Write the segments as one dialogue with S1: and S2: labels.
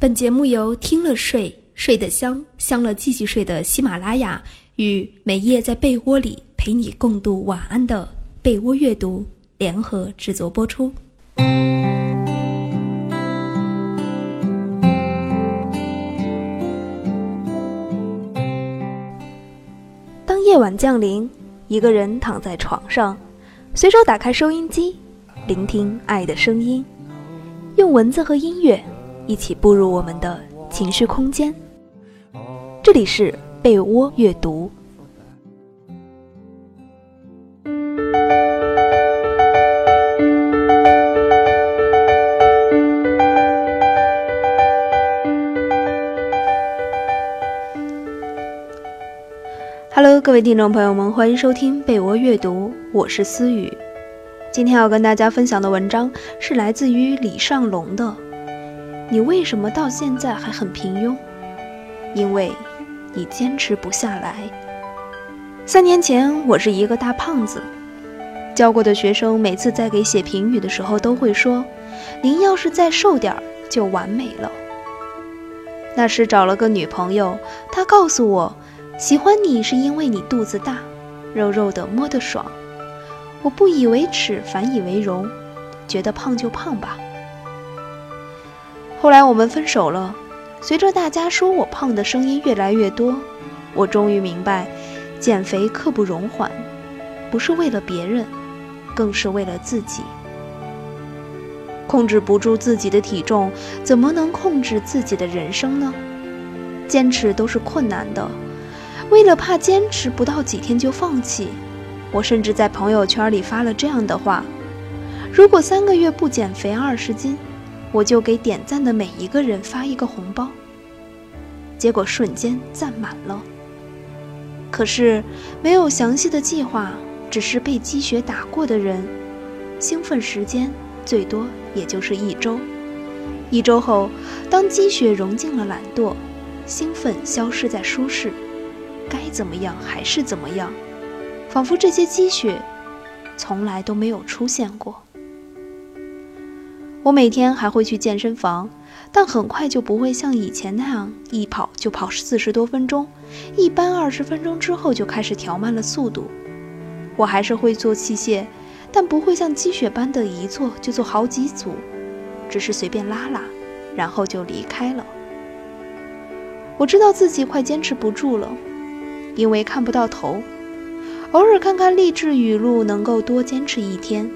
S1: 本节目由听了睡睡得香，香了继续睡的喜马拉雅与每夜在被窝里陪你共度晚安的被窝阅读联合制作播出。当夜晚降临，一个人躺在床上，随手打开收音机，聆听爱的声音，用文字和音乐。一起步入我们的情绪空间。这里是被窝阅读。Hello，各位听众朋友们，欢迎收听被窝阅读，我是思雨。今天要跟大家分享的文章是来自于李尚龙的。你为什么到现在还很平庸？因为，你坚持不下来。三年前，我是一个大胖子，教过的学生每次在给写评语的时候都会说：“您要是再瘦点儿，就完美了。”那时找了个女朋友，她告诉我，喜欢你是因为你肚子大，肉肉的摸得爽。我不以为耻，反以为荣，觉得胖就胖吧。后来我们分手了，随着大家说我胖的声音越来越多，我终于明白，减肥刻不容缓，不是为了别人，更是为了自己。控制不住自己的体重，怎么能控制自己的人生呢？坚持都是困难的，为了怕坚持不到几天就放弃，我甚至在朋友圈里发了这样的话：如果三个月不减肥二十斤。我就给点赞的每一个人发一个红包，结果瞬间赞满了。可是没有详细的计划，只是被积雪打过的人，兴奋时间最多也就是一周。一周后，当积雪融进了懒惰，兴奋消失在舒适，该怎么样还是怎么样，仿佛这些积雪从来都没有出现过。我每天还会去健身房，但很快就不会像以前那样一跑就跑四十多分钟，一般二十分钟之后就开始调慢了速度。我还是会做器械，但不会像积雪般的一做就做好几组，只是随便拉拉，然后就离开了。我知道自己快坚持不住了，因为看不到头。偶尔看看励志语录，能够多坚持一天，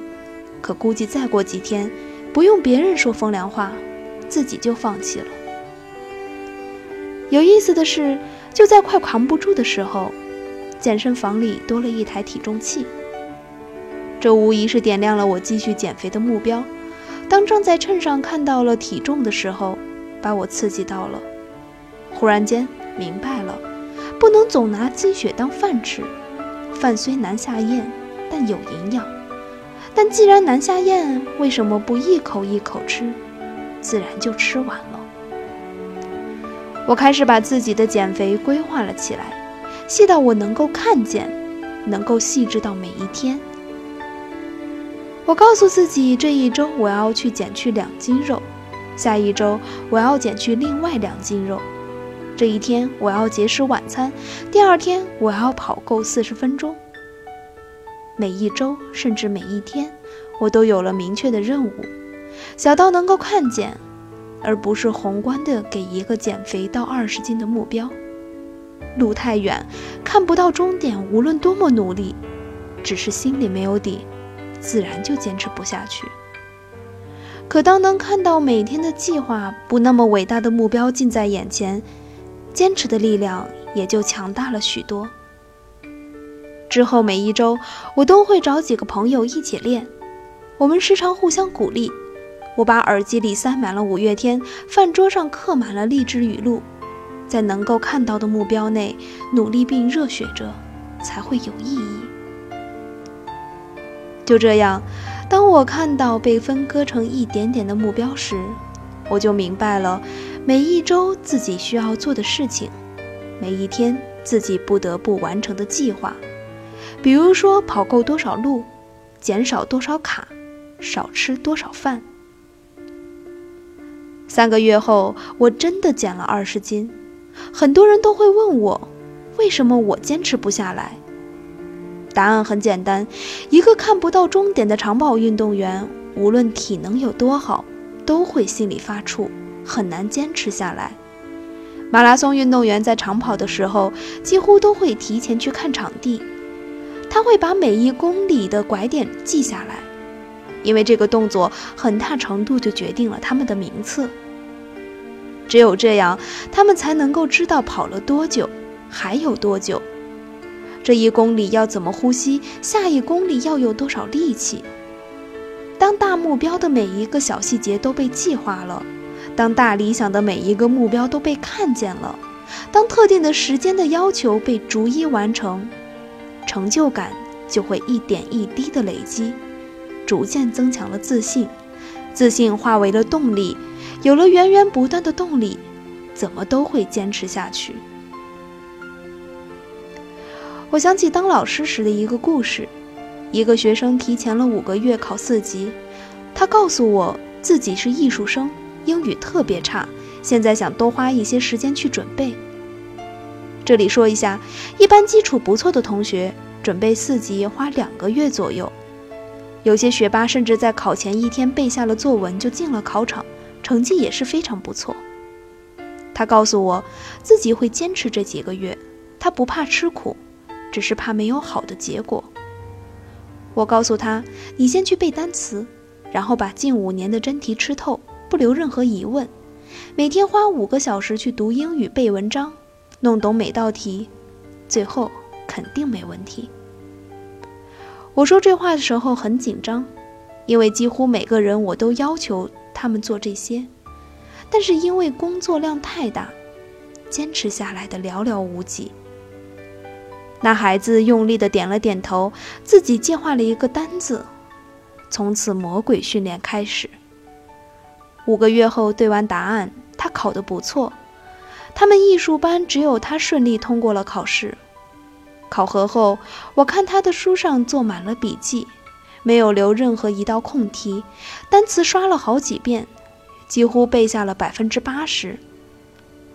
S1: 可估计再过几天。不用别人说风凉话，自己就放弃了。有意思的是，就在快扛不住的时候，健身房里多了一台体重器。这无疑是点亮了我继续减肥的目标。当正在秤上看到了体重的时候，把我刺激到了。忽然间明白了，不能总拿积雪当饭吃。饭虽难下咽，但有营养。但既然难下咽，为什么不一口一口吃，自然就吃完了？我开始把自己的减肥规划了起来，细到我能够看见，能够细致到每一天。我告诉自己，这一周我要去减去两斤肉，下一周我要减去另外两斤肉，这一天我要节食晚餐，第二天我要跑够四十分钟。每一周，甚至每一天，我都有了明确的任务，小到能够看见，而不是宏观的给一个减肥到二十斤的目标。路太远，看不到终点，无论多么努力，只是心里没有底，自然就坚持不下去。可当能看到每天的计划不那么伟大的目标近在眼前，坚持的力量也就强大了许多。之后每一周，我都会找几个朋友一起练，我们时常互相鼓励。我把耳机里塞满了五月天，饭桌上刻满了励志语录，在能够看到的目标内努力并热血着，才会有意义。就这样，当我看到被分割成一点点的目标时，我就明白了每一周自己需要做的事情，每一天自己不得不完成的计划。比如说，跑够多少路，减少多少卡，少吃多少饭。三个月后，我真的减了二十斤。很多人都会问我，为什么我坚持不下来？答案很简单：一个看不到终点的长跑运动员，无论体能有多好，都会心里发怵，很难坚持下来。马拉松运动员在长跑的时候，几乎都会提前去看场地，他会把每一公里的拐点记下来，因为这个动作很大程度就决定了他们的名次。只有这样，他们才能够知道跑了多久，还有多久。这一公里要怎么呼吸？下一公里要有多少力气？当大目标的每一个小细节都被计划了，当大理想的每一个目标都被看见了，当特定的时间的要求被逐一完成，成就感就会一点一滴的累积，逐渐增强了自信，自信化为了动力。有了源源不断的动力，怎么都会坚持下去。我想起当老师时的一个故事：一个学生提前了五个月考四级，他告诉我自己是艺术生，英语特别差，现在想多花一些时间去准备。这里说一下，一般基础不错的同学准备四级花两个月左右，有些学霸甚至在考前一天背下了作文就进了考场。成绩也是非常不错。他告诉我，自己会坚持这几个月，他不怕吃苦，只是怕没有好的结果。我告诉他，你先去背单词，然后把近五年的真题吃透，不留任何疑问。每天花五个小时去读英语、背文章，弄懂每道题，最后肯定没问题。我说这话的时候很紧张，因为几乎每个人我都要求。他们做这些，但是因为工作量太大，坚持下来的寥寥无几。那孩子用力的点了点头，自己计划了一个单子，从此魔鬼训练开始。五个月后对完答案，他考得不错。他们艺术班只有他顺利通过了考试。考核后，我看他的书上做满了笔记。没有留任何一道空题，单词刷了好几遍，几乎背下了百分之八十。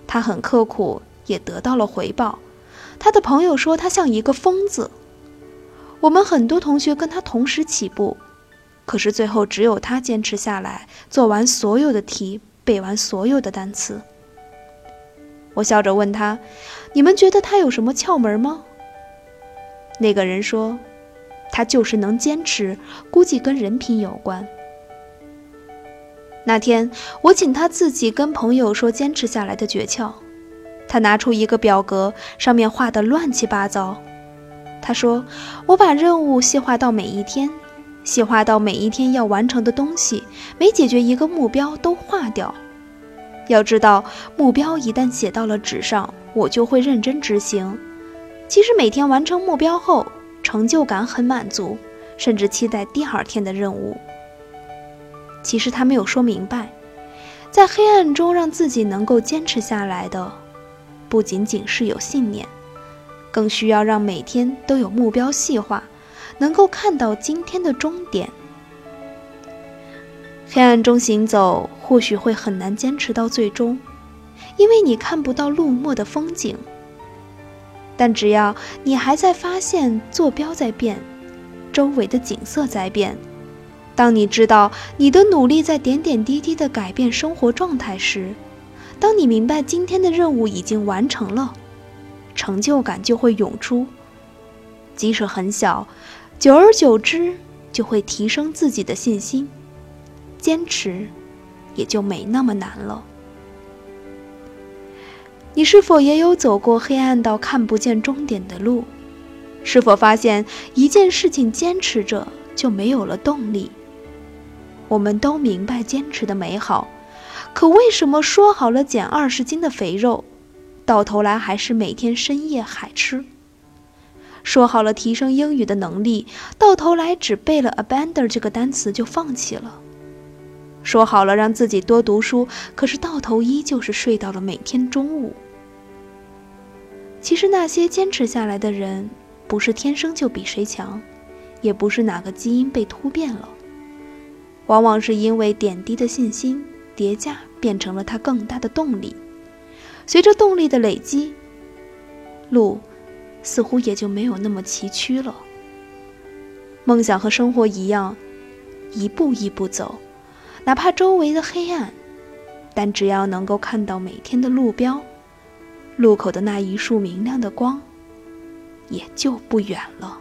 S1: 他很刻苦，也得到了回报。他的朋友说他像一个疯子。我们很多同学跟他同时起步，可是最后只有他坚持下来，做完所有的题，背完所有的单词。我笑着问他：“你们觉得他有什么窍门吗？”那个人说。他就是能坚持，估计跟人品有关。那天我请他自己跟朋友说坚持下来的诀窍，他拿出一个表格，上面画的乱七八糟。他说：“我把任务细化到每一天，细化到每一天要完成的东西，每解决一个目标都划掉。要知道，目标一旦写到了纸上，我就会认真执行。其实每天完成目标后。”成就感很满足，甚至期待第二天的任务。其实他没有说明白，在黑暗中让自己能够坚持下来的，不仅仅是有信念，更需要让每天都有目标细化，能够看到今天的终点。黑暗中行走，或许会很难坚持到最终，因为你看不到路末的风景。但只要你还在发现坐标在变，周围的景色在变，当你知道你的努力在点点滴滴地改变生活状态时，当你明白今天的任务已经完成了，成就感就会涌出。即使很小，久而久之就会提升自己的信心，坚持也就没那么难了。你是否也有走过黑暗到看不见终点的路？是否发现一件事情坚持着就没有了动力？我们都明白坚持的美好，可为什么说好了减二十斤的肥肉，到头来还是每天深夜海吃？说好了提升英语的能力，到头来只背了 abandon 这个单词就放弃了？说好了让自己多读书，可是到头依旧是睡到了每天中午。其实那些坚持下来的人，不是天生就比谁强，也不是哪个基因被突变了，往往是因为点滴的信心、叠加变成了它更大的动力。随着动力的累积，路似乎也就没有那么崎岖了。梦想和生活一样，一步一步走，哪怕周围的黑暗，但只要能够看到每天的路标，路口的那一束明亮的光，也就不远了。